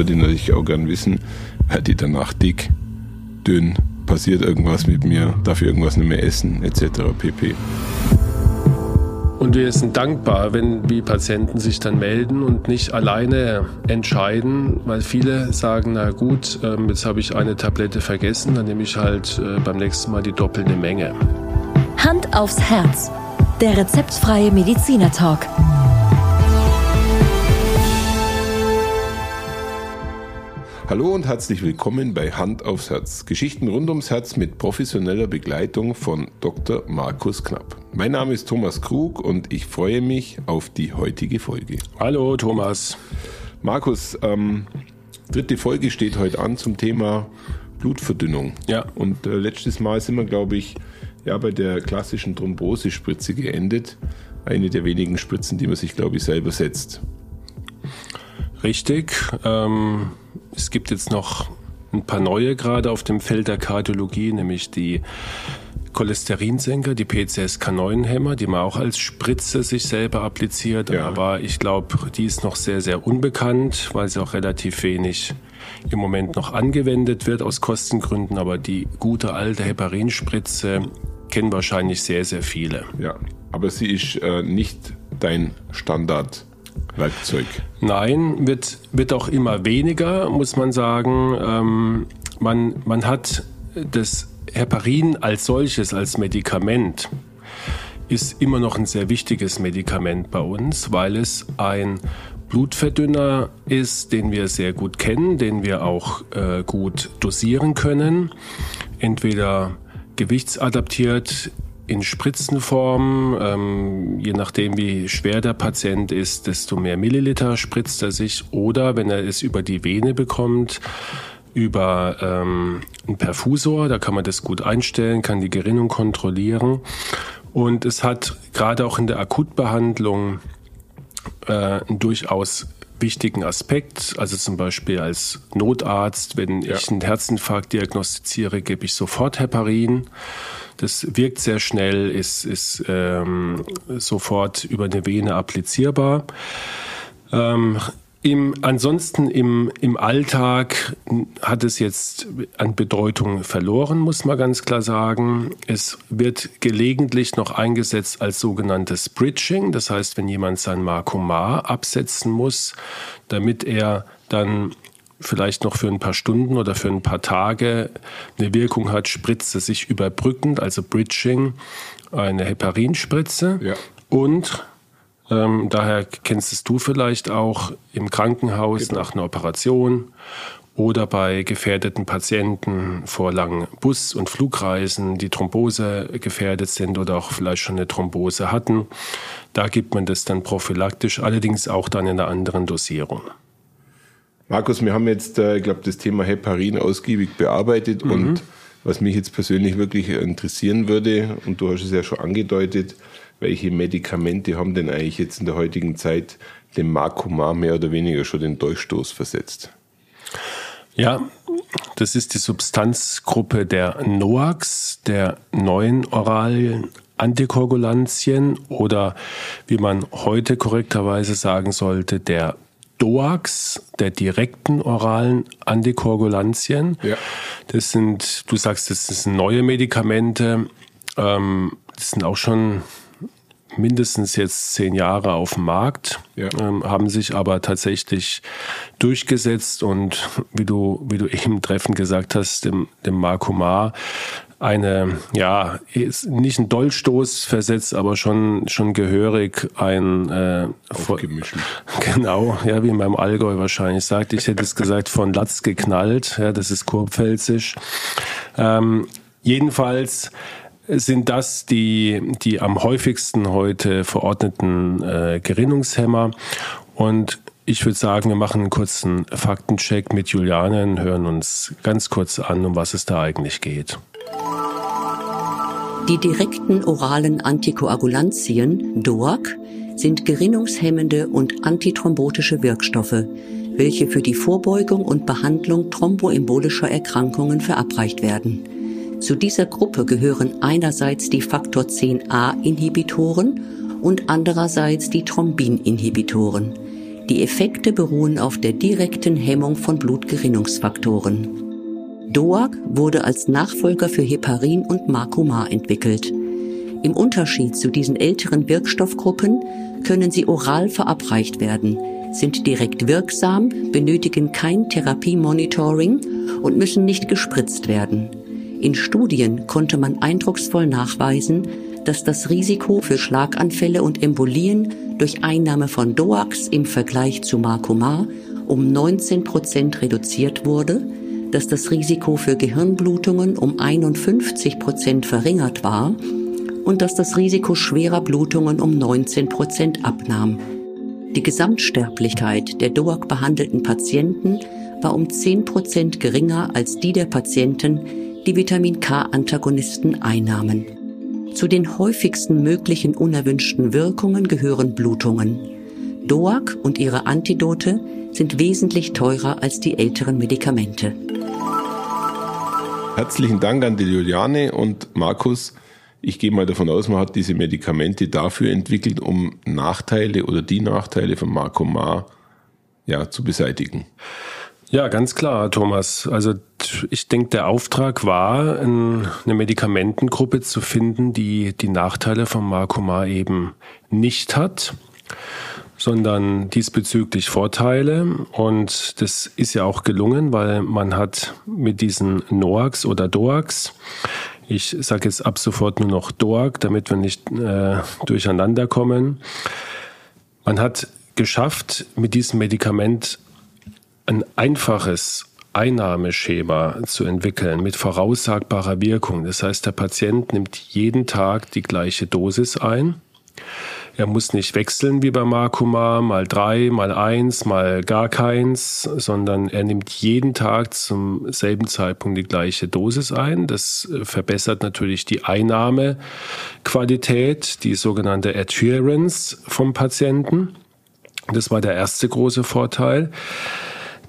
würde ich natürlich auch gern wissen, werde ich danach dick, dünn, passiert irgendwas mit mir, darf ich irgendwas nicht mehr essen, etc. pp. Und wir sind dankbar, wenn die Patienten sich dann melden und nicht alleine entscheiden, weil viele sagen, na gut, ähm, jetzt habe ich eine Tablette vergessen, dann nehme ich halt äh, beim nächsten Mal die doppelte Menge. Hand aufs Herz. Der rezeptfreie Mediziner Talk. Hallo und herzlich willkommen bei Hand aufs Herz. Geschichten rund ums Herz mit professioneller Begleitung von Dr. Markus Knapp. Mein Name ist Thomas Krug und ich freue mich auf die heutige Folge. Hallo Thomas. Markus, ähm, dritte Folge steht heute an zum Thema Blutverdünnung. Ja. Und äh, letztes Mal sind wir, glaube ich, ja, bei der klassischen Thrombosespritze geendet. Eine der wenigen Spritzen, die man sich, glaube ich, selber setzt. Richtig. Ähm, es gibt jetzt noch ein paar neue gerade auf dem Feld der Kardiologie, nämlich die Cholesterinsenker, die PCSK9-Hämmer, die man auch als Spritze sich selber appliziert. Ja. Aber ich glaube, die ist noch sehr, sehr unbekannt, weil sie auch relativ wenig im Moment noch angewendet wird aus Kostengründen. Aber die gute alte Heparinspritze kennen wahrscheinlich sehr, sehr viele. Ja, aber sie ist äh, nicht dein Standard. Werkzeug. Nein, wird, wird auch immer weniger, muss man sagen. Ähm, man, man hat das Heparin als solches, als Medikament, ist immer noch ein sehr wichtiges Medikament bei uns, weil es ein Blutverdünner ist, den wir sehr gut kennen, den wir auch äh, gut dosieren können. Entweder gewichtsadaptiert in Spritzenform. Ähm, je nachdem, wie schwer der Patient ist, desto mehr Milliliter spritzt er sich. Oder wenn er es über die Vene bekommt, über ähm, einen Perfusor, da kann man das gut einstellen, kann die Gerinnung kontrollieren. Und es hat gerade auch in der Akutbehandlung äh, durchaus wichtigen Aspekt. Also zum Beispiel als Notarzt, wenn ja. ich einen Herzinfarkt diagnostiziere, gebe ich sofort Heparin. Das wirkt sehr schnell, ist, ist ähm, sofort über eine Vene applizierbar. Ähm, im, ansonsten im, im Alltag hat es jetzt an Bedeutung verloren, muss man ganz klar sagen. Es wird gelegentlich noch eingesetzt als sogenanntes Bridging. Das heißt, wenn jemand sein Markomar absetzen muss, damit er dann vielleicht noch für ein paar Stunden oder für ein paar Tage eine Wirkung hat, spritzt es sich überbrückend, also Bridging, eine Heparinspritze. Ja. Und ähm, daher kennst es du vielleicht auch im Krankenhaus genau. nach einer Operation oder bei gefährdeten Patienten vor langen Bus- und Flugreisen, die Thrombose gefährdet sind oder auch vielleicht schon eine Thrombose hatten. Da gibt man das dann prophylaktisch, allerdings auch dann in einer anderen Dosierung. Markus, wir haben jetzt, äh, ich glaube, das Thema Heparin ausgiebig bearbeitet mhm. und was mich jetzt persönlich wirklich interessieren würde, und du hast es ja schon angedeutet, welche Medikamente haben denn eigentlich jetzt in der heutigen Zeit dem Makoma mehr oder weniger schon den Durchstoß versetzt? Ja, das ist die Substanzgruppe der NOACs, der neuen oralen Antikoagulantien oder wie man heute korrekterweise sagen sollte, der DOAX, der direkten oralen Antikoagulantien. Ja. Das sind, du sagst, das sind neue Medikamente. Ähm, das sind auch schon mindestens jetzt zehn Jahre auf dem Markt, ja. ähm, haben sich aber tatsächlich durchgesetzt und wie du, wie du eben treffend gesagt hast, dem, dem Marco Maar eine, ja, ist nicht ein Dollstoß versetzt, aber schon, schon gehörig ein, äh, Aufgemischt. Genau, ja, wie in meinem Allgäu wahrscheinlich sagt. Ich hätte es gesagt von Latz geknallt, ja, das ist kurpfälzisch. Ähm, jedenfalls sind das die, die am häufigsten heute verordneten äh, Gerinnungshemmer. Und ich würde sagen, wir machen einen kurzen Faktencheck mit Juliane und hören uns ganz kurz an, um was es da eigentlich geht. Die direkten oralen Antikoagulantien, DOAC, sind gerinnungshemmende und antithrombotische Wirkstoffe, welche für die Vorbeugung und Behandlung thromboembolischer Erkrankungen verabreicht werden. Zu dieser Gruppe gehören einerseits die Faktor 10a Inhibitoren und andererseits die Thrombin-Inhibitoren. Die Effekte beruhen auf der direkten Hemmung von Blutgerinnungsfaktoren. DOAC wurde als Nachfolger für Heparin und Marcumar entwickelt. Im Unterschied zu diesen älteren Wirkstoffgruppen können sie oral verabreicht werden, sind direkt wirksam, benötigen kein Therapiemonitoring und müssen nicht gespritzt werden. In Studien konnte man eindrucksvoll nachweisen, dass das Risiko für Schlaganfälle und Embolien durch Einnahme von DOAX im Vergleich zu Marcomar um 19 Prozent reduziert wurde, dass das Risiko für Gehirnblutungen um 51 Prozent verringert war und dass das Risiko schwerer Blutungen um 19 Prozent abnahm. Die Gesamtsterblichkeit der DOAC-behandelten Patienten war um 10 Prozent geringer als die der Patienten, die Vitamin K-Antagonisten einnahmen. Zu den häufigsten möglichen unerwünschten Wirkungen gehören Blutungen. DOAC und ihre Antidote sind wesentlich teurer als die älteren Medikamente. Herzlichen Dank an die Juliane und Markus. Ich gehe mal davon aus, man hat diese Medikamente dafür entwickelt, um Nachteile oder die Nachteile von Marcomar ja, zu beseitigen. Ja, ganz klar, Thomas. Also ich denke, der Auftrag war, eine Medikamentengruppe zu finden, die die Nachteile von Marcomar eben nicht hat, sondern diesbezüglich Vorteile. Und das ist ja auch gelungen, weil man hat mit diesen NOAX oder DOAX ich sage jetzt ab sofort nur noch DOAG, damit wir nicht äh, durcheinander kommen. Man hat geschafft, mit diesem Medikament ein einfaches Einnahmeschema zu entwickeln mit voraussagbarer Wirkung. Das heißt, der Patient nimmt jeden Tag die gleiche Dosis ein er muss nicht wechseln wie bei Makuma, mal drei, mal eins, mal gar keins, sondern er nimmt jeden Tag zum selben Zeitpunkt die gleiche Dosis ein. Das verbessert natürlich die Einnahmequalität, die sogenannte Adherence vom Patienten. Das war der erste große Vorteil.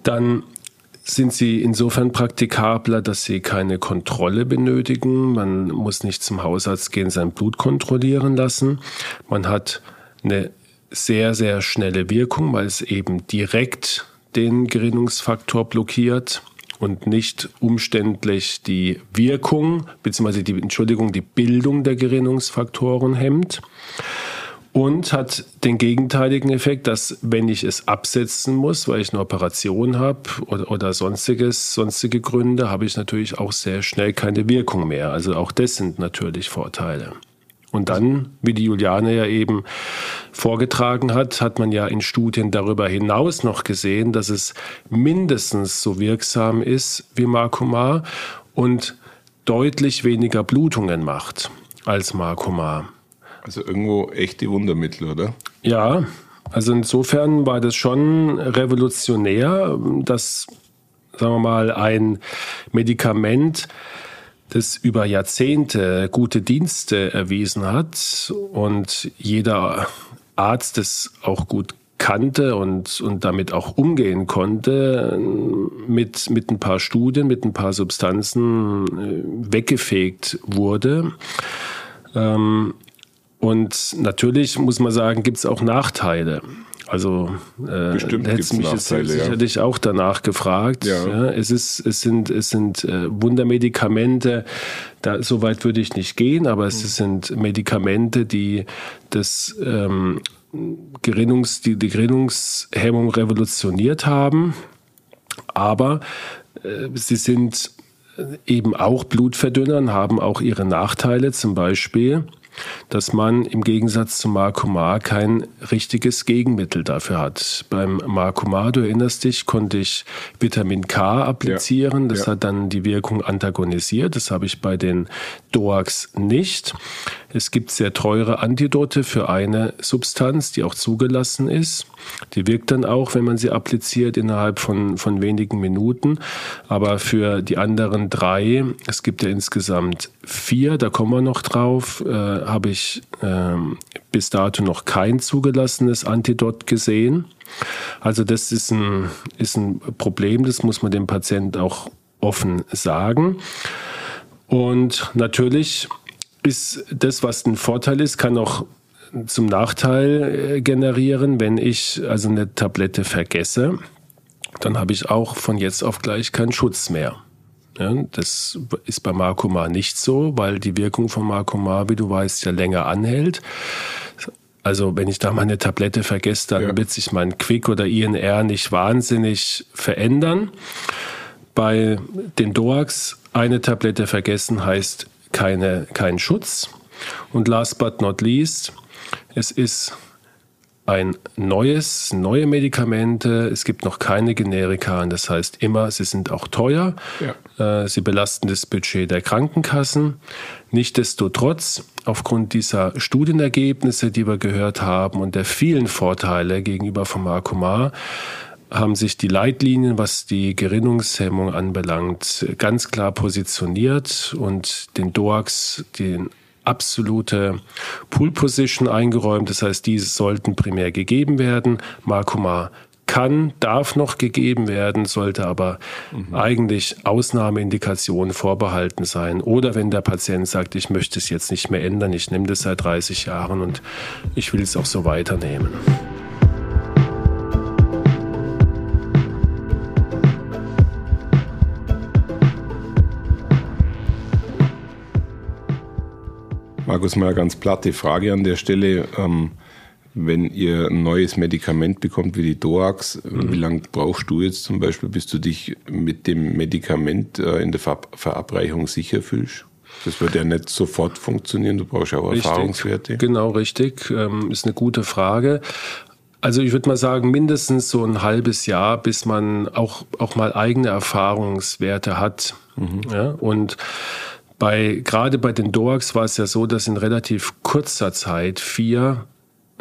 Dann sind sie insofern praktikabler, dass sie keine Kontrolle benötigen. Man muss nicht zum Hausarzt gehen, sein Blut kontrollieren lassen. Man hat eine sehr, sehr schnelle Wirkung, weil es eben direkt den Gerinnungsfaktor blockiert und nicht umständlich die Wirkung bzw. die Entschuldigung die Bildung der Gerinnungsfaktoren hemmt und hat den gegenteiligen Effekt, dass wenn ich es absetzen muss, weil ich eine Operation habe oder, oder sonstiges, sonstige Gründe, habe ich natürlich auch sehr schnell keine Wirkung mehr. Also auch das sind natürlich Vorteile. Und dann, wie die Juliane ja eben vorgetragen hat, hat man ja in Studien darüber hinaus noch gesehen, dass es mindestens so wirksam ist wie Marcomar und deutlich weniger Blutungen macht als Marcomar. Also irgendwo echte Wundermittel, oder? Ja, also insofern war das schon revolutionär, dass, sagen wir mal, ein Medikament, das über Jahrzehnte gute Dienste erwiesen hat und jeder Arzt es auch gut kannte und, und damit auch umgehen konnte, mit, mit ein paar Studien, mit ein paar Substanzen äh, weggefegt wurde. Ähm, und natürlich muss man sagen, gibt es auch Nachteile. Also äh, Bestimmt hättest mich jetzt sicherlich ja. auch danach gefragt. Ja. ja. es ist, es sind, es sind äh, Wundermedikamente. Da so weit würde ich nicht gehen, aber es mhm. sind Medikamente, die das ähm, Gerinnungs, die, die Gerinnungshemmung revolutioniert haben. Aber äh, sie sind eben auch Blutverdünnern, haben auch ihre Nachteile. Zum Beispiel dass man im Gegensatz zum Marcomar kein richtiges Gegenmittel dafür hat. Beim Marcomar, du erinnerst dich, konnte ich Vitamin K applizieren. Ja. Das ja. hat dann die Wirkung antagonisiert. Das habe ich bei den DOAX nicht. Es gibt sehr teure Antidote für eine Substanz, die auch zugelassen ist. Die wirkt dann auch, wenn man sie appliziert, innerhalb von, von wenigen Minuten. Aber für die anderen drei, es gibt ja insgesamt vier, da kommen wir noch drauf, äh, habe ich äh, bis dato noch kein zugelassenes Antidot gesehen. Also das ist ein, ist ein Problem, das muss man dem Patienten auch offen sagen. Und natürlich ist das, was ein Vorteil ist, kann auch zum Nachteil äh, generieren, wenn ich also eine Tablette vergesse, dann habe ich auch von jetzt auf gleich keinen Schutz mehr. Ja, das ist bei Marcomar nicht so, weil die Wirkung von Marcomar, wie du weißt, ja länger anhält. Also wenn ich da meine Tablette vergesse, dann ja. wird sich mein Quick oder INR nicht wahnsinnig verändern. Bei den DOAX eine Tablette vergessen heißt keine, kein Schutz. Und last but not least, es ist ein neues, neue Medikamente. Es gibt noch keine Generika. Und das heißt immer, sie sind auch teuer. Ja. Äh, sie belasten das Budget der Krankenkassen. Nichtsdestotrotz, aufgrund dieser Studienergebnisse, die wir gehört haben und der vielen Vorteile gegenüber Pharmacomar, haben sich die Leitlinien, was die Gerinnungshemmung anbelangt, ganz klar positioniert und den DOAX, den absolute Pool Position eingeräumt. Das heißt, diese sollten primär gegeben werden. Markoma kann, darf noch gegeben werden, sollte aber mhm. eigentlich Ausnahmeindikationen vorbehalten sein. Oder wenn der Patient sagt, ich möchte es jetzt nicht mehr ändern, ich nehme das seit 30 Jahren und ich will es auch so weiternehmen. Markus, mal eine ganz platte Frage an der Stelle. Ähm, wenn ihr ein neues Medikament bekommt wie die Doax, mhm. wie lange brauchst du jetzt zum Beispiel, bis du dich mit dem Medikament äh, in der Ver Verabreichung sicher fühlst? Das wird ja nicht sofort funktionieren, du brauchst ja auch richtig. Erfahrungswerte. Genau, richtig. Ähm, ist eine gute Frage. Also ich würde mal sagen, mindestens so ein halbes Jahr, bis man auch, auch mal eigene Erfahrungswerte hat. Mhm. Ja, und bei, gerade bei den DOAX war es ja so, dass in relativ kurzer Zeit vier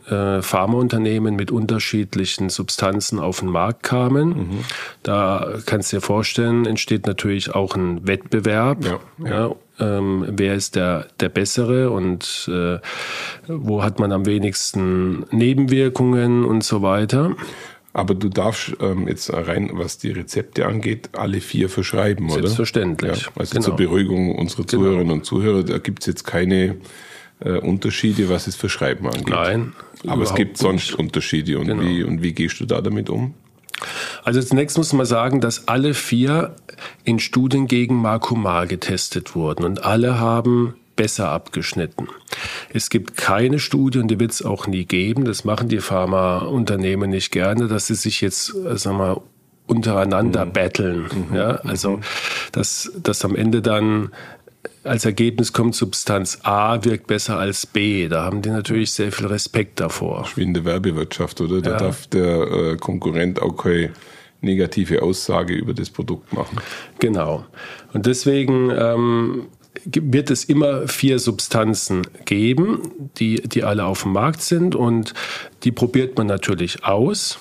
äh, Pharmaunternehmen mit unterschiedlichen Substanzen auf den Markt kamen. Mhm. Da kannst du dir vorstellen, entsteht natürlich auch ein Wettbewerb. Ja, ja. ja ähm, wer ist der, der Bessere und äh, wo hat man am wenigsten Nebenwirkungen und so weiter. Aber du darfst ähm, jetzt rein, was die Rezepte angeht, alle vier verschreiben, oder? Selbstverständlich. Ja, also genau. zur Beruhigung unserer genau. Zuhörerinnen genau. und Zuhörer, da gibt es jetzt keine äh, Unterschiede, was es Verschreiben angeht. Nein. Aber es gibt sonst nicht. Unterschiede. Und, genau. wie, und wie gehst du da damit um? Also zunächst muss man sagen, dass alle vier in Studien gegen Marcumar getestet wurden und alle haben besser abgeschnitten. Es gibt keine Studie und die wird es auch nie geben. Das machen die Pharmaunternehmen nicht gerne, dass sie sich jetzt, äh, sagen wir, untereinander mhm. battlen. Mhm. Ja, also, mhm. dass, dass am Ende dann als Ergebnis kommt, Substanz A wirkt besser als B. Da haben die natürlich sehr viel Respekt davor. Wie in der Werbewirtschaft, oder? Da ja. darf der äh, Konkurrent auch keine negative Aussage über das Produkt machen. Genau. Und deswegen ähm, wird es immer vier Substanzen geben, die, die alle auf dem Markt sind und die probiert man natürlich aus.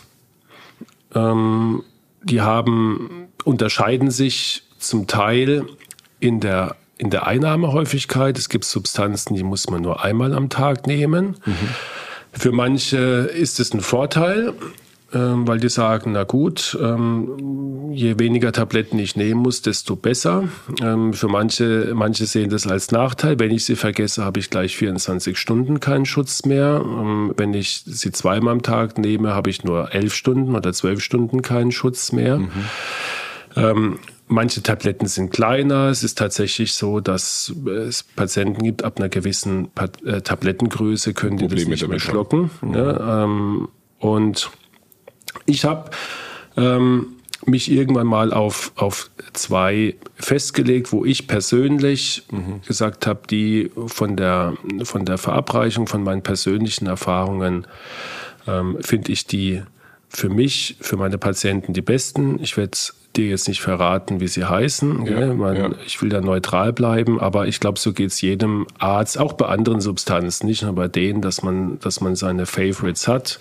Ähm, die haben, unterscheiden sich zum Teil in der, in der Einnahmehäufigkeit. Es gibt Substanzen, die muss man nur einmal am Tag nehmen. Mhm. Für manche ist es ein Vorteil, weil die sagen, na gut, ähm, je weniger Tabletten ich nehmen muss, desto besser. Ähm, für manche, manche sehen das als Nachteil. Wenn ich sie vergesse, habe ich gleich 24 Stunden keinen Schutz mehr. wenn ich sie zweimal am Tag nehme, habe ich nur 11 Stunden oder 12 Stunden keinen Schutz mehr. Mhm. Ähm, manche Tabletten sind kleiner. Es ist tatsächlich so, dass es Patienten gibt, ab einer gewissen äh, Tablettengröße können die Probleme das nicht mehr schlucken. Mhm. Ja, ähm, und ich habe ähm, mich irgendwann mal auf, auf zwei festgelegt, wo ich persönlich mhm. gesagt habe, die von der, von der Verabreichung, von meinen persönlichen Erfahrungen, ähm, finde ich die für mich, für meine Patienten die besten. Ich werde dir jetzt nicht verraten, wie sie heißen. Ja, Man, ja. Ich will da neutral bleiben, aber ich glaube, so geht es jedem Arzt, auch bei anderen Substanzen, nicht nur bei denen, dass man, dass man seine Favorites hat.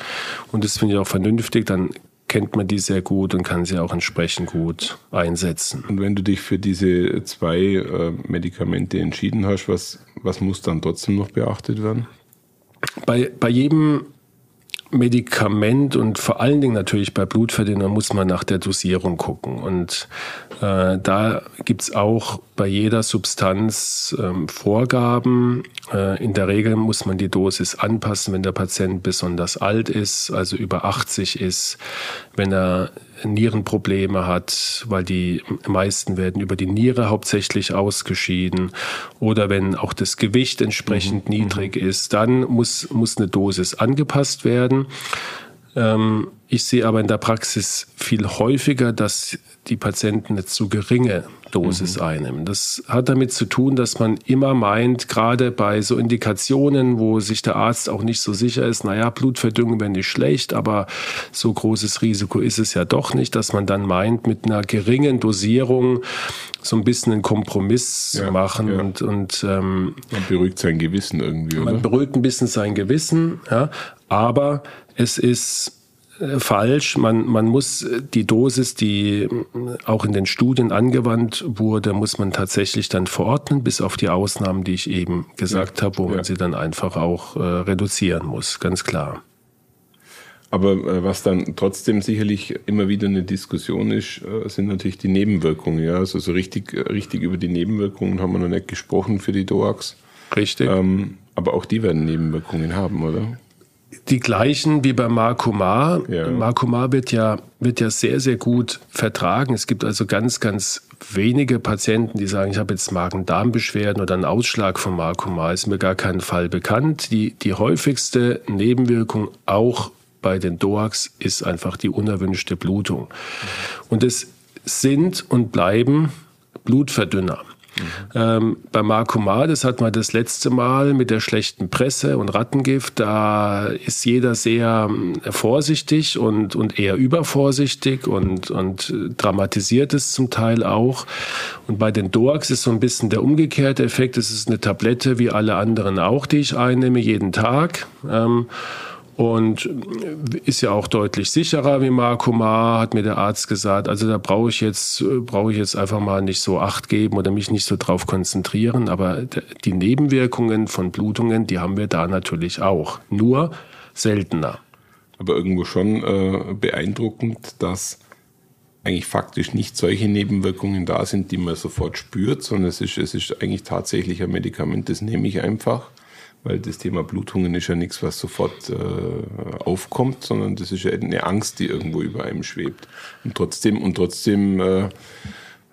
Und das finde ich auch vernünftig. Dann kennt man die sehr gut und kann sie auch entsprechend gut einsetzen. Und wenn du dich für diese zwei äh, Medikamente entschieden hast, was, was muss dann trotzdem noch beachtet werden? Bei, bei jedem Medikament und vor allen Dingen natürlich bei Blutverdünnern muss man nach der Dosierung gucken. Und äh, da gibt's auch bei jeder Substanz ähm, Vorgaben Äh, in der Regel muss man die Dosis anpassen, wenn der Patient besonders alt ist, also über 80 ist, wenn er Nierenprobleme hat, weil die meisten werden über die Niere hauptsächlich ausgeschieden oder wenn auch das Gewicht entsprechend mhm. niedrig mhm. ist, dann muss, muss eine Dosis angepasst werden. Ähm, ich sehe aber in der Praxis viel häufiger, dass die Patienten eine zu geringe Dosis mhm. einnehmen. Das hat damit zu tun, dass man immer meint, gerade bei so Indikationen, wo sich der Arzt auch nicht so sicher ist, naja, Blutverdünnung wäre nicht schlecht, aber so großes Risiko ist es ja doch nicht, dass man dann meint, mit einer geringen Dosierung so ein bisschen einen Kompromiss ja, zu machen ja. und, und ähm, man beruhigt sein Gewissen irgendwie. Oder? Man beruhigt ein bisschen sein Gewissen, ja, aber es ist falsch. Man, man muss die Dosis, die äh, auch in den Studien angewandt wurde, muss man tatsächlich dann verordnen, bis auf die Ausnahmen, die ich eben gesagt ja, habe, wo ja. man sie dann einfach auch äh, reduzieren muss, ganz klar. Aber äh, was dann trotzdem sicherlich immer wieder eine Diskussion ist, äh, sind natürlich die Nebenwirkungen. Ja? Also so richtig, richtig über die Nebenwirkungen haben wir noch nicht gesprochen für die DOAX. Richtig. Ähm, aber auch die werden Nebenwirkungen haben, oder? Die gleichen wie bei Marcomar. Ja. Marcomar wird ja, wird ja sehr, sehr gut vertragen. Es gibt also ganz, ganz wenige Patienten, die sagen, ich habe jetzt Magen-Darm-Beschwerden oder einen Ausschlag von Marcomar. Ist mir gar kein Fall bekannt. Die, die häufigste Nebenwirkung auch bei den DOAX ist einfach die unerwünschte Blutung. Und es sind und bleiben Blutverdünner. Ähm, bei Marcomar, das hatten wir das letzte Mal mit der schlechten Presse und Rattengift, da ist jeder sehr äh, vorsichtig und, und eher übervorsichtig und, und dramatisiert es zum Teil auch. Und bei den Doax ist so ein bisschen der umgekehrte Effekt. Es ist eine Tablette wie alle anderen auch, die ich einnehme jeden Tag. Ähm, und ist ja auch deutlich sicherer wie Marcomar, hat mir der Arzt gesagt. Also da brauche ich jetzt brauche ich jetzt einfach mal nicht so Acht geben oder mich nicht so drauf konzentrieren. Aber die Nebenwirkungen von Blutungen, die haben wir da natürlich auch, nur seltener. Aber irgendwo schon äh, beeindruckend, dass eigentlich faktisch nicht solche Nebenwirkungen da sind, die man sofort spürt, sondern es ist, es ist eigentlich tatsächlich ein Medikament, das nehme ich einfach weil das Thema Blutungen ist ja nichts, was sofort äh, aufkommt, sondern das ist ja eine Angst, die irgendwo über einem schwebt. Und trotzdem, und trotzdem äh,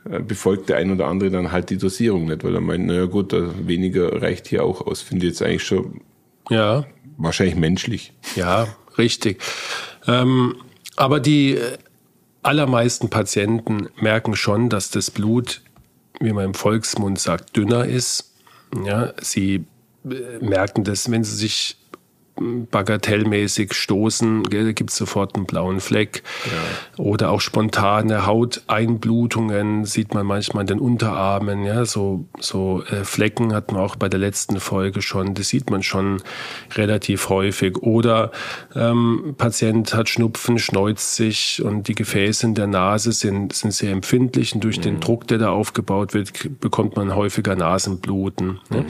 äh befolgt der ein oder andere dann halt die Dosierung nicht, weil er meint, naja gut, weniger reicht hier auch aus. Finde ich jetzt eigentlich schon ja. wahrscheinlich menschlich. Ja, richtig. Ähm, aber die allermeisten Patienten merken schon, dass das Blut, wie man im Volksmund sagt, dünner ist. Ja, sie merken das, wenn sie sich bagatellmäßig stoßen, gibt es sofort einen blauen Fleck. Ja. Oder auch spontane Hauteinblutungen sieht man manchmal in den Unterarmen. Ja, so so äh, Flecken hatten wir auch bei der letzten Folge schon. Das sieht man schon relativ häufig. Oder ähm, Patient hat Schnupfen, schneuzt sich und die Gefäße in der Nase sind sind sehr empfindlich und durch mhm. den Druck, der da aufgebaut wird, bekommt man häufiger Nasenbluten. Mhm.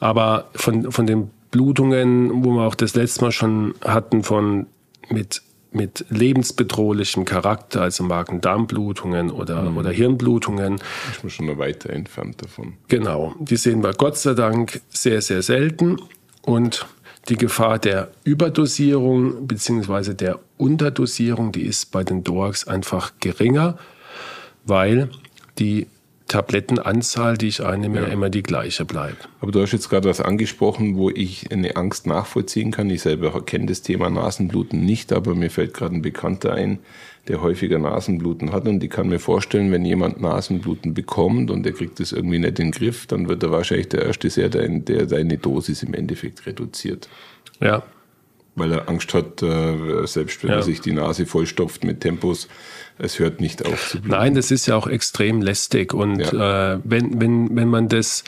Aber von, von den Blutungen, wo wir auch das letzte Mal schon hatten, von mit, mit lebensbedrohlichem Charakter, also Magen-Darm-Blutungen oder, mhm. oder Hirnblutungen. Ist man schon noch weiter entfernt davon. Genau. Die sehen wir Gott sei Dank sehr, sehr selten. Und die Gefahr der Überdosierung bzw. der Unterdosierung, die ist bei den DOACs einfach geringer, weil die Tablettenanzahl, die ich einnehme, ja. immer die gleiche bleibt. Aber du hast jetzt gerade was angesprochen, wo ich eine Angst nachvollziehen kann. Ich selber kenne das Thema Nasenbluten nicht, aber mir fällt gerade ein Bekannter ein, der häufiger Nasenbluten hat. Und ich kann mir vorstellen, wenn jemand Nasenbluten bekommt und der kriegt das irgendwie nicht in den Griff, dann wird er wahrscheinlich der Erste sein, der seine Dosis im Endeffekt reduziert. Ja, weil er Angst hat, äh, selbst wenn ja. er sich die Nase vollstopft mit Tempos, es hört nicht auf zu bluten. Nein, das ist ja auch extrem lästig. Und ja. äh, wenn, wenn, wenn man das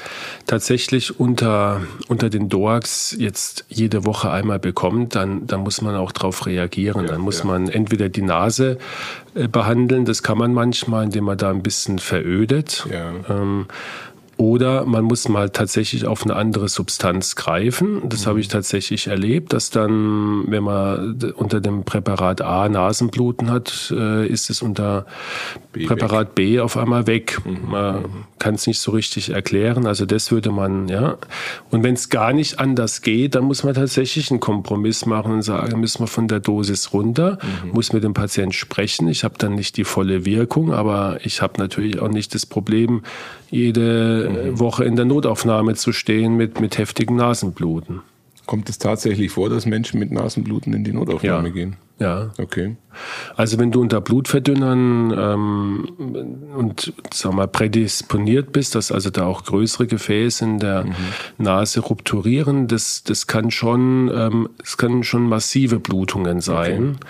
tatsächlich unter, unter den Doax jetzt jede Woche einmal bekommt, dann, dann muss man auch darauf reagieren. Ja, dann muss man entweder die Nase äh, behandeln, das kann man manchmal, indem man da ein bisschen verödet. Ähm, oder man muss mal tatsächlich auf eine andere Substanz greifen. Das mhm. habe ich tatsächlich erlebt, dass dann, wenn man unter dem Präparat A Nasenbluten hat, äh, ist es unter B Präparat weg. B auf einmal weg. Mhm. Man kann es nicht so richtig erklären. Also das würde man, ja. Und wenn es gar nicht anders geht, dann muss man tatsächlich einen Kompromiss machen und sagen, müssen wir von der Dosis runter, mhm. muss mit dem Patienten sprechen. Ich habe dann nicht die volle Wirkung, aber ich habe natürlich auch nicht das Problem, jede mhm. Woche in der Notaufnahme zu stehen mit, mit heftigen Nasenbluten. Kommt es tatsächlich vor, dass Menschen mit Nasenbluten in die Notaufnahme ja. gehen? Ja. Okay. Also wenn du unter Blutverdünnern ähm, und sag mal prädisponiert bist, dass also da auch größere Gefäße in der mhm. Nase rupturieren, das, das kann schon, ähm, das können schon massive Blutungen sein. Okay.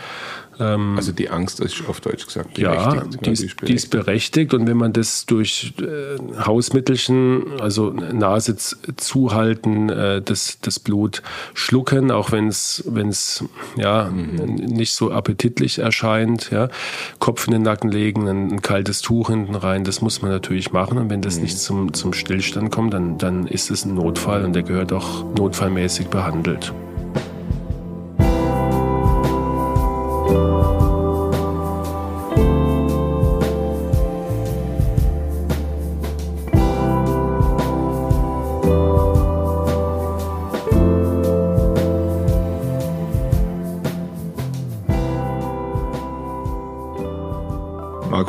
Ähm, also die Angst ist auf Deutsch gesagt berechtigt. Ja, die ist, die ist berechtigt. Und wenn man das durch äh, Hausmittelchen, also Nase zuhalten, äh, das, das Blut schlucken, auch wenn es ja mhm. nicht so appetitlich erscheint, ja, Kopf in den Nacken legen, ein, ein, kaltes Tuch hinten rein, das muss man natürlich machen. Und wenn das mhm. nicht zum, zum Stillstand kommt, dann, dann ist es ein Notfall und der gehört auch notfallmäßig behandelt.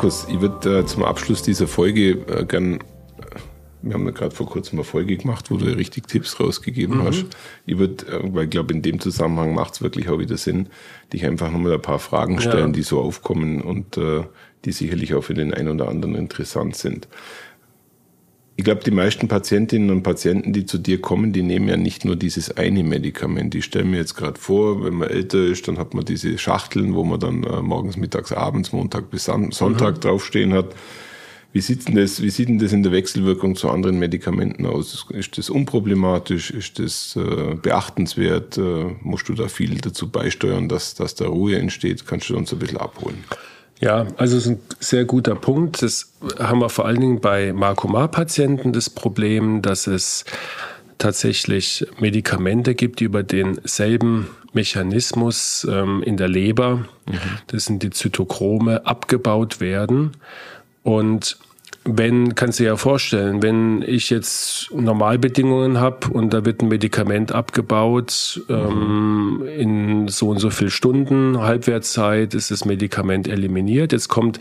Markus, ich würde äh, zum Abschluss dieser Folge äh, gern, äh, wir haben ja gerade vor kurzem eine Folge gemacht, wo du richtig Tipps rausgegeben mhm. hast. Ich würde, äh, weil ich glaube, in dem Zusammenhang macht es wirklich auch wieder Sinn, dich einfach nochmal ein paar Fragen stellen, ja. die so aufkommen und äh, die sicherlich auch für den einen oder anderen interessant sind. Ich glaube, die meisten Patientinnen und Patienten, die zu dir kommen, die nehmen ja nicht nur dieses eine Medikament. Ich stelle mir jetzt gerade vor, wenn man älter ist, dann hat man diese Schachteln, wo man dann äh, morgens, mittags, abends, Montag bis Sonntag mhm. draufstehen hat. Wie sieht, denn das, wie sieht denn das in der Wechselwirkung zu anderen Medikamenten aus? Ist das unproblematisch? Ist das äh, beachtenswert? Äh, musst du da viel dazu beisteuern, dass, dass da Ruhe entsteht? Kannst du uns ein bisschen abholen? Ja, also es ist ein sehr guter Punkt. Das haben wir vor allen Dingen bei Markomar-Patienten das Problem, dass es tatsächlich Medikamente gibt, die über denselben Mechanismus ähm, in der Leber, mhm. das sind die Zytochrome, abgebaut werden. Und wenn, kannst du dir ja vorstellen, wenn ich jetzt Normalbedingungen habe und da wird ein Medikament abgebaut, ähm, in so und so viel Stunden Halbwertszeit ist das Medikament eliminiert. Jetzt kommt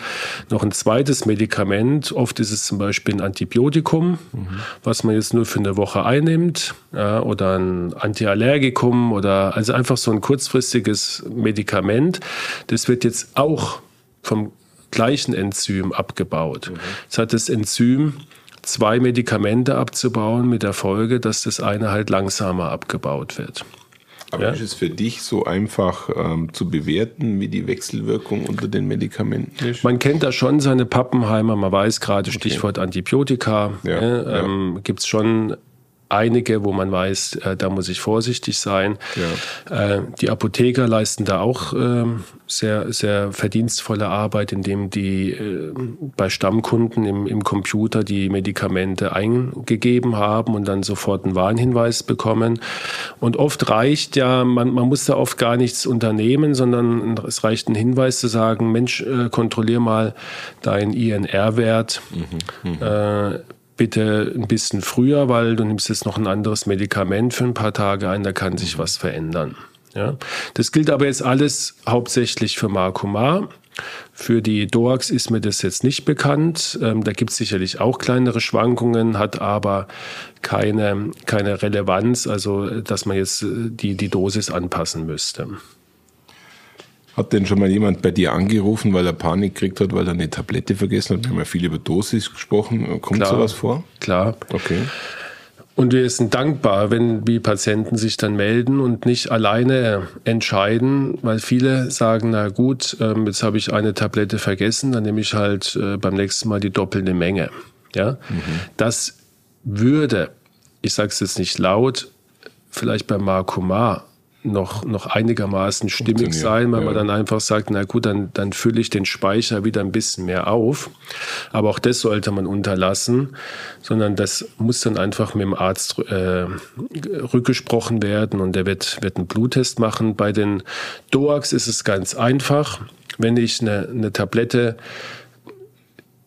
noch ein zweites Medikament. Oft ist es zum Beispiel ein Antibiotikum, mhm. was man jetzt nur für eine Woche einnimmt, ja, oder ein Antiallergikum oder also einfach so ein kurzfristiges Medikament. Das wird jetzt auch vom gleichen Enzym abgebaut. Mhm. Jetzt hat das Enzym zwei Medikamente abzubauen mit der Folge, dass das eine halt langsamer abgebaut wird. Aber ja? ist es für dich so einfach ähm, zu bewerten, wie die Wechselwirkung unter den Medikamenten ist? Man kennt da schon seine Pappenheimer, man weiß gerade, Stichwort okay. Antibiotika, ja, ja, ähm, gibt es schon einige, wo man weiß, äh, da muss ich vorsichtig sein. Ja. Äh, die Apotheker leisten da auch äh, sehr, sehr verdienstvolle Arbeit, indem die äh, bei Stammkunden im, im Computer die Medikamente eingegeben haben und dann sofort einen Warnhinweis bekommen. Und oft reicht ja, man, man muss da oft gar nichts unternehmen, sondern es reicht ein Hinweis zu sagen, Mensch, kontrollier mal deinen INR-Wert. Mhm, mh äh, bitte ein bisschen früher, weil du nimmst jetzt noch ein anderes Medikament für ein paar Tage ein, da kann sich was verändern. Ja? Das gilt aber jetzt alles hauptsächlich für Marcomar. Für die DOAX ist mir das jetzt nicht bekannt. Ähm, da gibt es sicherlich auch kleinere Schwankungen, hat aber keine, keine Relevanz, also dass man jetzt äh, die, die Dosis anpassen müsste. Hat denn schon mal jemand bei dir angerufen, weil er Panik gekriegt hat, weil er eine Tablette vergessen hat? Wir haben ja viel über Dosis gesprochen. Kommt Klar, sowas vor? Klar. Okay. Und wir sind dankbar, wenn die Patienten sich dann melden und nicht alleine entscheiden, weil viele sagen, na gut, ähm, jetzt habe ich eine Tablette vergessen, dann nehme ich halt äh, beim nächsten Mal die doppelte Menge. Ja, mhm. das würde, ich sage es jetzt nicht laut, vielleicht bei Marcomar noch, noch einigermaßen stimmig sein, weil ja. man dann einfach sagt, na gut, dann, dann fülle ich den Speicher wieder ein bisschen mehr auf. Aber auch das sollte man unterlassen, sondern das muss dann einfach mit dem Arzt äh, rückgesprochen werden und der wird, wird einen Bluttest machen. Bei den DOAX ist es ganz einfach. Wenn ich eine, eine Tablette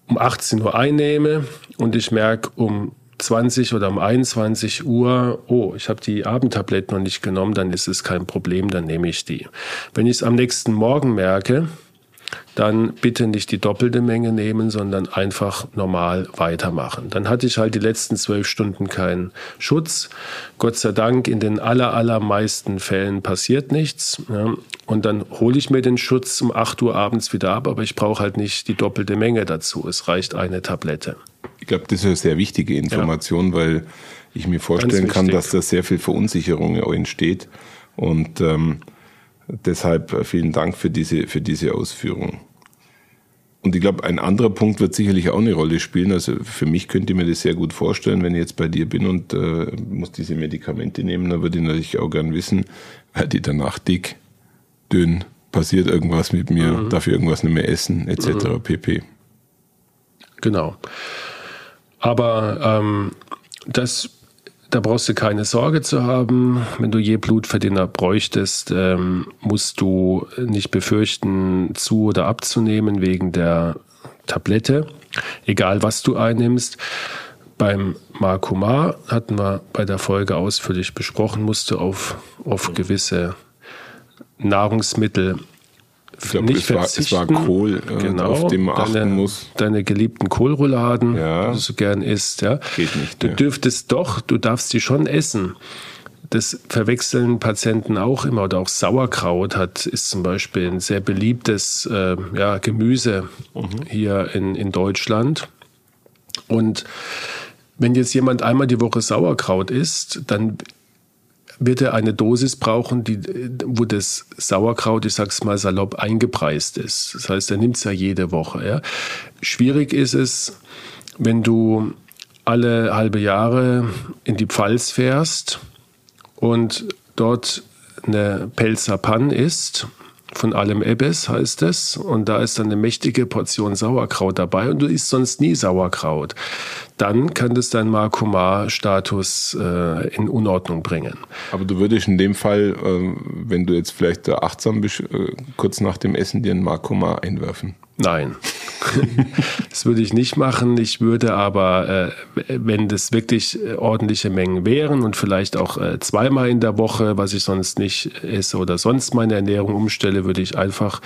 um 18 Uhr einnehme und ich merke um 20 oder um 21 Uhr, oh, ich habe die Abendtabletten noch nicht genommen, dann ist es kein Problem, dann nehme ich die. Wenn ich es am nächsten Morgen merke, dann bitte nicht die doppelte Menge nehmen, sondern einfach normal weitermachen. Dann hatte ich halt die letzten zwölf Stunden keinen Schutz. Gott sei Dank, in den aller, allermeisten Fällen passiert nichts. Ja. Und dann hole ich mir den Schutz um 8 Uhr abends wieder ab, aber ich brauche halt nicht die doppelte Menge dazu. Es reicht eine Tablette. Ich glaube, das ist eine sehr wichtige Information, ja. weil ich mir vorstellen kann, dass da sehr viel Verunsicherung entsteht. Und ähm, deshalb äh, vielen Dank für diese, für diese Ausführung. Und ich glaube, ein anderer Punkt wird sicherlich auch eine Rolle spielen. Also für mich könnte ich mir das sehr gut vorstellen, wenn ich jetzt bei dir bin und äh, muss diese Medikamente nehmen, dann würde ich natürlich auch gern wissen, werde ich danach dick, dünn, passiert irgendwas mit mir, mhm. darf ich irgendwas nicht mehr essen, etc. Mhm. pp. Genau. Aber ähm, das, da brauchst du keine Sorge zu haben. Wenn du je Blutverdiener bräuchtest, ähm, musst du nicht befürchten, zu oder abzunehmen wegen der Tablette, egal was du einnimmst. Beim Marcomar hatten wir bei der Folge ausführlich besprochen, musst du auf, auf gewisse Nahrungsmittel ich glaube, es war, es war Kohl, äh, genau, auf dem man achten deine, muss. Deine geliebten Kohlrouladen, ja. die du so gern isst. Ja. Geht nicht. Du mehr. dürftest doch, du darfst die schon essen. Das verwechseln Patienten auch immer oder auch Sauerkraut hat ist zum Beispiel ein sehr beliebtes äh, ja, Gemüse mhm. hier in, in Deutschland. Und wenn jetzt jemand einmal die Woche Sauerkraut isst, dann wird er eine Dosis brauchen, die, wo das Sauerkraut, ich sag's mal salopp, eingepreist ist. Das heißt, er nimmt es ja jede Woche. Ja. Schwierig ist es, wenn du alle halbe Jahre in die Pfalz fährst und dort eine Pelzer Pan isst von allem Ebbes heißt es. Und da ist dann eine mächtige Portion Sauerkraut dabei und du isst sonst nie Sauerkraut. Dann kann das deinen Markomar-Status äh, in Unordnung bringen. Aber du würdest in dem Fall, äh, wenn du jetzt vielleicht achtsam bist, äh, kurz nach dem Essen dir ein Markomar einwerfen. Nein. das würde ich nicht machen. Ich würde aber, äh, wenn das wirklich äh, ordentliche Mengen wären und vielleicht auch äh, zweimal in der Woche, was ich sonst nicht esse oder sonst meine Ernährung umstelle, würde ich einfach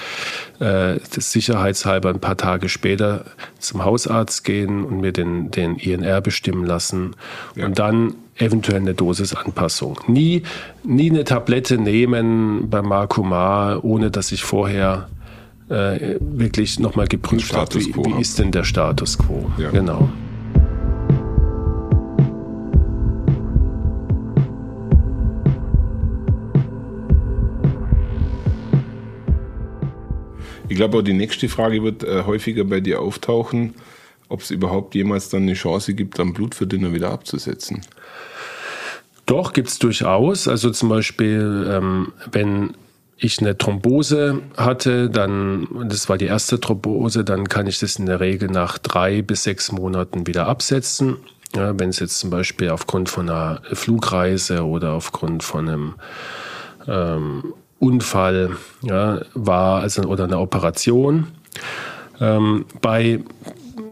äh, das sicherheitshalber ein paar Tage später zum Hausarzt gehen und mir den, den INR bestimmen lassen ja. und dann eventuell eine Dosisanpassung. Nie, nie eine Tablette nehmen beim Marcomar, ohne dass ich vorher äh, wirklich nochmal geprüft habe, wie, wie ist denn der Status quo. Ja. Genau. Ich glaube auch die nächste Frage wird äh, häufiger bei dir auftauchen, ob es überhaupt jemals dann eine Chance gibt, am Blutverdünner wieder abzusetzen. Doch, gibt es durchaus. Also zum Beispiel, ähm, wenn ich eine Thrombose hatte, dann, das war die erste Thrombose, dann kann ich das in der Regel nach drei bis sechs Monaten wieder absetzen. Ja, wenn es jetzt zum Beispiel aufgrund von einer Flugreise oder aufgrund von einem ähm, Unfall ja, war, also oder einer Operation. Ähm, bei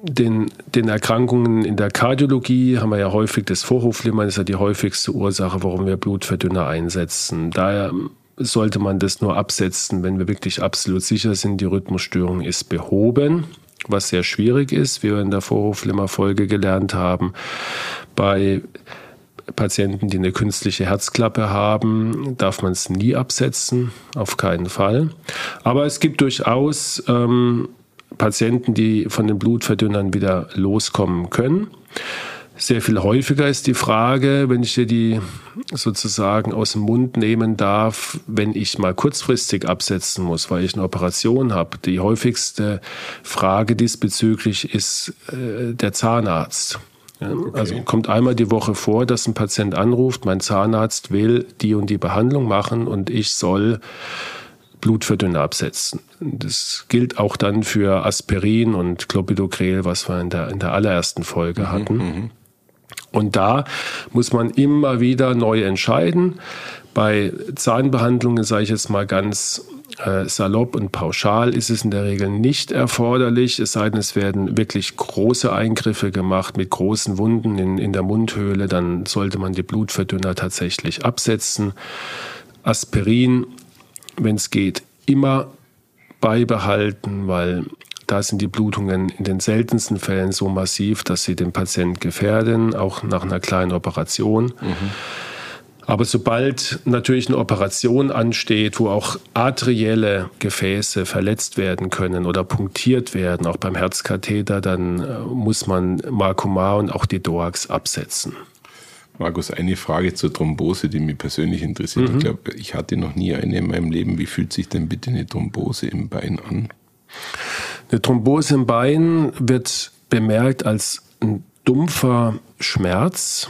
den, den Erkrankungen in der Kardiologie haben wir ja häufig das Vorhofflimmern, das ist ja die häufigste Ursache, warum wir Blutverdünner einsetzen. Daher sollte man das nur absetzen, wenn wir wirklich absolut sicher sind, die Rhythmusstörung ist behoben, was sehr schwierig ist, wie wir in der Vorhofflimmer-Folge gelernt haben. Bei Patienten, die eine künstliche Herzklappe haben, darf man es nie absetzen, auf keinen Fall. Aber es gibt durchaus ähm, Patienten, die von den Blutverdünnern wieder loskommen können. Sehr viel häufiger ist die Frage, wenn ich dir die sozusagen aus dem Mund nehmen darf, wenn ich mal kurzfristig absetzen muss, weil ich eine Operation habe. Die häufigste Frage diesbezüglich ist äh, der Zahnarzt. Okay. Also kommt einmal die Woche vor, dass ein Patient anruft, mein Zahnarzt will die und die Behandlung machen und ich soll Blutverdünner absetzen. Das gilt auch dann für Aspirin und Clopidogrel, was wir in der, in der allerersten Folge mhm, hatten. Und da muss man immer wieder neu entscheiden. Bei Zahnbehandlungen, sage ich jetzt mal ganz äh, salopp und pauschal, ist es in der Regel nicht erforderlich, es sei denn, es werden wirklich große Eingriffe gemacht mit großen Wunden in, in der Mundhöhle, dann sollte man die Blutverdünner tatsächlich absetzen. Aspirin, wenn es geht, immer beibehalten, weil da sind die Blutungen in den seltensten Fällen so massiv, dass sie den Patienten gefährden, auch nach einer kleinen Operation. Mhm. Aber sobald natürlich eine Operation ansteht, wo auch arterielle Gefäße verletzt werden können oder punktiert werden, auch beim Herzkatheter, dann äh, muss man Marcomar und auch die DOAX absetzen. Markus, eine Frage zur Thrombose, die mich persönlich interessiert. Mhm. Ich glaube, ich hatte noch nie eine in meinem Leben. Wie fühlt sich denn bitte eine Thrombose im Bein an? Eine Thrombose im Bein wird bemerkt als ein dumpfer Schmerz,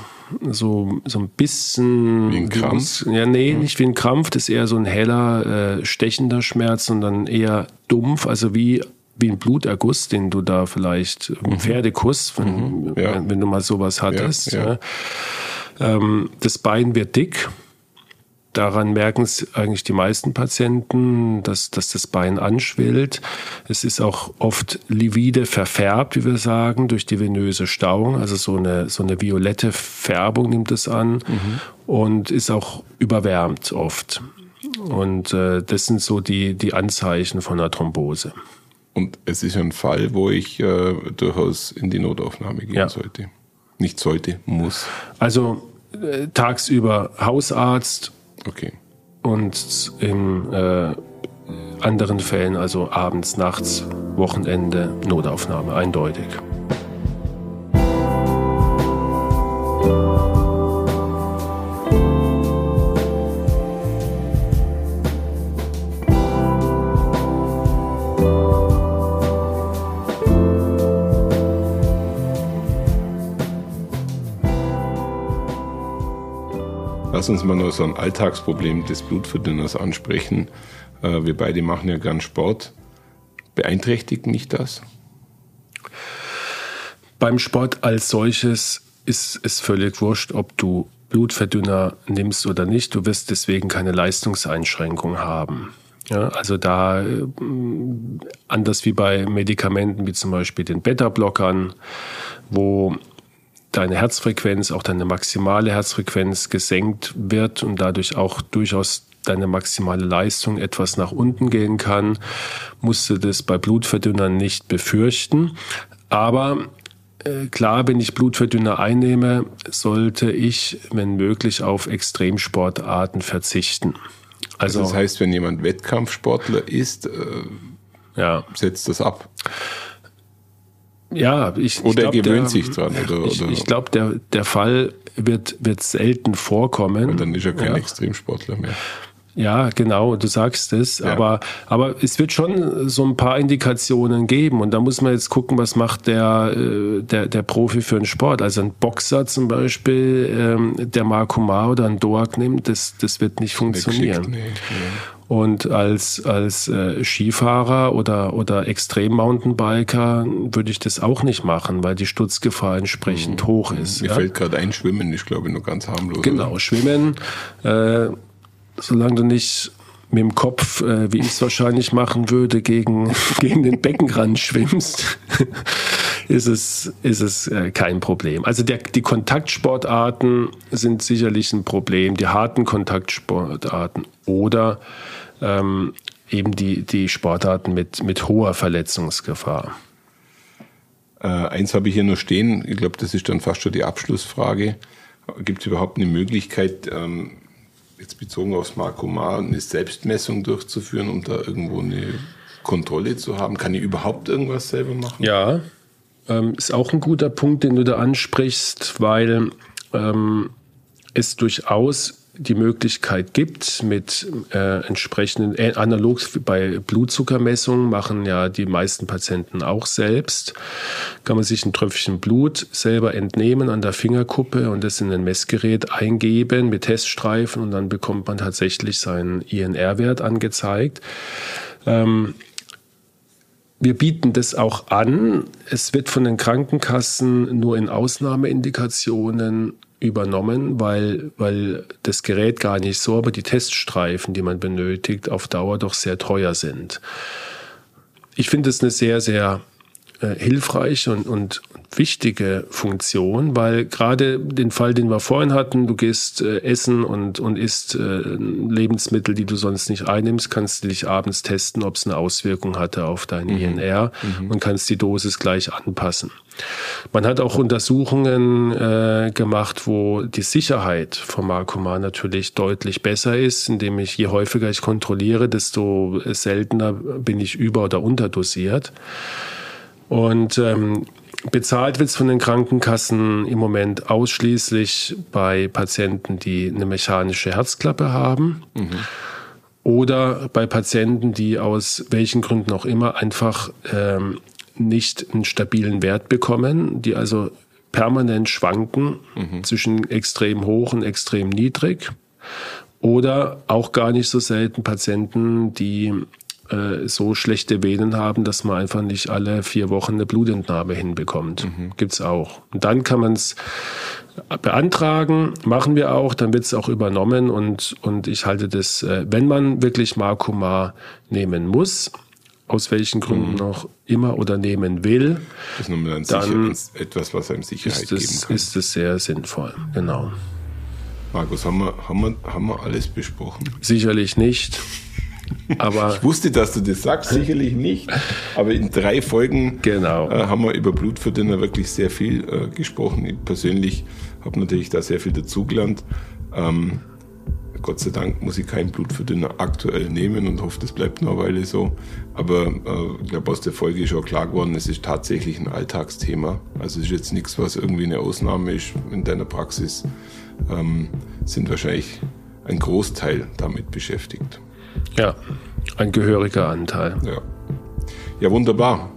so, so ein bisschen. Wie ein Krampf? Ja, nee, nicht wie ein Krampf, das ist eher so ein heller, äh, stechender Schmerz, sondern eher dumpf, also wie wie ein Bluterguss, den du da vielleicht, mhm. Pferdekuss, wenn, mhm. ja. wenn, wenn, du mal sowas hattest. Ja, ja. Ähm, das Bein wird dick, Daran merken es eigentlich die meisten Patienten, dass, dass das Bein anschwillt. Es ist auch oft livide verfärbt, wie wir sagen, durch die venöse Stauung. Also so eine, so eine violette Färbung nimmt es an mhm. und ist auch überwärmt oft. Und äh, das sind so die, die Anzeichen von einer Thrombose. Und es ist ein Fall, wo ich äh, durchaus in die Notaufnahme gehen ja. sollte. Nicht sollte, muss. Also äh, tagsüber Hausarzt, Okay. Und in äh, anderen Fällen, also abends, nachts, Wochenende, Notaufnahme, eindeutig. Lass uns mal noch so ein Alltagsproblem des Blutverdünners ansprechen. Äh, wir beide machen ja gern Sport. Beeinträchtigt mich das? Beim Sport als solches ist es völlig wurscht, ob du Blutverdünner nimmst oder nicht. Du wirst deswegen keine Leistungseinschränkung haben. Ja, also da äh, anders wie bei Medikamenten wie zum Beispiel den Beta-Blockern, wo deine Herzfrequenz, auch deine maximale Herzfrequenz gesenkt wird und dadurch auch durchaus deine maximale Leistung etwas nach unten gehen kann, musst du das bei Blutverdünnern nicht befürchten. Aber äh, klar, wenn ich Blutverdünner einnehme, sollte ich, wenn möglich, auf Extremsportarten verzichten. Also, also das heißt, wenn jemand Wettkampfsportler ist, äh, ja. setzt das ab. Ja, ich, oder ich glaub, gewöhnt der, sich dran. Oder, ich, ich glaube, der, der Fall wird, wird selten vorkommen. Und dann ist er kein ja. Extremsportler mehr. Ja, genau, du sagst es. Ja. Aber, aber es wird schon so ein paar Indikationen geben. Und da muss man jetzt gucken, was macht der, äh, der, der Profi für einen Sport. Also ein Boxer zum Beispiel, ähm, der Marco Ma oder ein Doak nimmt, das, das wird nicht funktionieren. Nee, nee. Und als, als äh, Skifahrer oder, oder Extrem-Mountainbiker würde ich das auch nicht machen, weil die Stutzgefahr entsprechend mhm. hoch ist. Mir ja? fällt gerade ein, Schwimmen ist, glaube ich, nur ganz harmlos. Genau, oder? Schwimmen, äh, solange du nicht mit dem Kopf, äh, wie ich es wahrscheinlich machen würde, gegen, gegen den Beckenrand schwimmst, ist es, ist es äh, kein Problem. Also der, die Kontaktsportarten sind sicherlich ein Problem, die harten Kontaktsportarten oder ähm, eben die, die Sportarten mit, mit hoher Verletzungsgefahr. Äh, eins habe ich hier nur stehen, ich glaube, das ist dann fast schon die Abschlussfrage. Gibt es überhaupt eine Möglichkeit, ähm, jetzt bezogen aufs Markomar, eine Selbstmessung durchzuführen, um da irgendwo eine Kontrolle zu haben? Kann ich überhaupt irgendwas selber machen? Ja, ähm, ist auch ein guter Punkt, den du da ansprichst, weil ähm, es durchaus die Möglichkeit gibt, mit äh, entsprechenden, äh, analog bei Blutzuckermessungen machen ja die meisten Patienten auch selbst, kann man sich ein Tröpfchen Blut selber entnehmen an der Fingerkuppe und das in ein Messgerät eingeben mit Teststreifen und dann bekommt man tatsächlich seinen INR-Wert angezeigt. Ähm, wir bieten das auch an. Es wird von den Krankenkassen nur in Ausnahmeindikationen übernommen, weil, weil das Gerät gar nicht so, aber die Teststreifen, die man benötigt, auf Dauer doch sehr teuer sind. Ich finde es eine sehr, sehr äh, hilfreiche und, und wichtige Funktion, weil gerade den Fall, den wir vorhin hatten, du gehst äh, essen und, und isst äh, Lebensmittel, die du sonst nicht einnimmst, kannst du dich abends testen, ob es eine Auswirkung hatte auf dein mhm. INR mhm. und kannst die Dosis gleich anpassen. Man hat auch Untersuchungen äh, gemacht, wo die Sicherheit vom Markoman natürlich deutlich besser ist, indem ich je häufiger ich kontrolliere, desto seltener bin ich über- oder unterdosiert. Und ähm, bezahlt wird es von den Krankenkassen im Moment ausschließlich bei Patienten, die eine mechanische Herzklappe haben. Mhm. Oder bei Patienten, die aus welchen Gründen auch immer einfach ähm, nicht einen stabilen Wert bekommen, die also permanent schwanken mhm. zwischen extrem hoch und extrem niedrig. Oder auch gar nicht so selten Patienten, die äh, so schlechte Venen haben, dass man einfach nicht alle vier Wochen eine Blutentnahme hinbekommt. Mhm. Gibt's auch. Und dann kann man es beantragen, machen wir auch, dann wird es auch übernommen und, und ich halte das, äh, wenn man wirklich Markumar nehmen muss, aus welchen Gründen mhm. auch immer oder nehmen will, das ist dann, dann etwas, was einem Sicherheit ist es, geben kann. Ist es sehr sinnvoll, genau. Markus, haben wir, haben, wir, haben wir alles besprochen? Sicherlich nicht. Aber ich wusste, dass du das sagst, sicherlich nicht. Aber in drei Folgen genau. äh, haben wir über Blutverdünner wirklich sehr viel äh, gesprochen. Ich persönlich habe natürlich da sehr viel dazugelernt. Ähm, Gott sei Dank muss ich keinen Blutverdünner aktuell nehmen und hoffe, das bleibt noch eine Weile so. Aber äh, ich glaube, aus der Folge ist schon klar geworden, es ist tatsächlich ein Alltagsthema. Also es ist jetzt nichts, was irgendwie eine Ausnahme ist in deiner Praxis. Ähm, sind wahrscheinlich ein Großteil damit beschäftigt. Ja, ein gehöriger Anteil. Ja, ja wunderbar.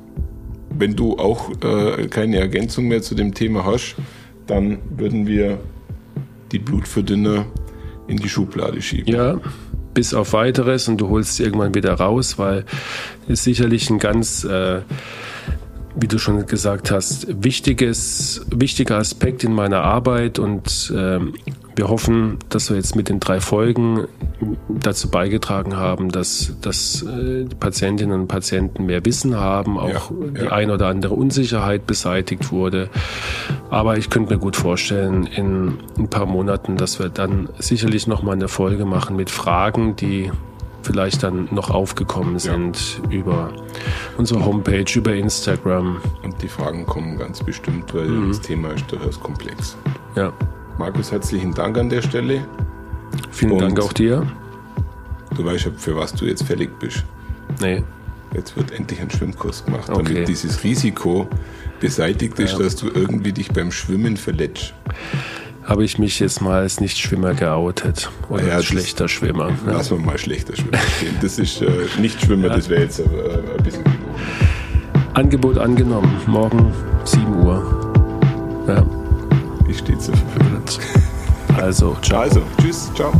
Wenn du auch äh, keine Ergänzung mehr zu dem Thema hast, dann würden wir die Blutverdünner in die Schublade schieben. Ja, bis auf weiteres und du holst es irgendwann wieder raus, weil es sicherlich ein ganz, äh, wie du schon gesagt hast, wichtiges, wichtiger Aspekt in meiner Arbeit und äh, wir hoffen, dass wir jetzt mit den drei Folgen dazu beigetragen haben, dass, dass äh, Patientinnen und Patienten mehr Wissen haben, auch ja, ja. die ein oder andere Unsicherheit beseitigt wurde. Aber ich könnte mir gut vorstellen, in ein paar Monaten, dass wir dann sicherlich nochmal eine Folge machen mit Fragen, die vielleicht dann noch aufgekommen sind ja. über unsere Homepage, über Instagram. Und die Fragen kommen ganz bestimmt, weil mhm. das Thema ist durchaus komplex. Ja. Markus, herzlichen Dank an der Stelle. Vielen Und Dank auch dir. Du weißt ja, für was du jetzt fällig bist. Nee. Jetzt wird endlich ein Schwimmkurs gemacht, okay. damit dieses Risiko beseitigt ist, ja. dass du irgendwie dich beim Schwimmen verletzt. Habe ich mich jetzt mal als Nichtschwimmer geoutet oder ja, als schlechter Schwimmer. Ja. Lassen wir mal schlechter Schwimmer stehen. Das ist äh, Nichtschwimmer, ja. das wäre jetzt äh, ein bisschen genug. Angebot angenommen, morgen 7 Uhr. Ja. Ich stehe zur Verfügung. Also, ciao. Also, tschüss, ciao.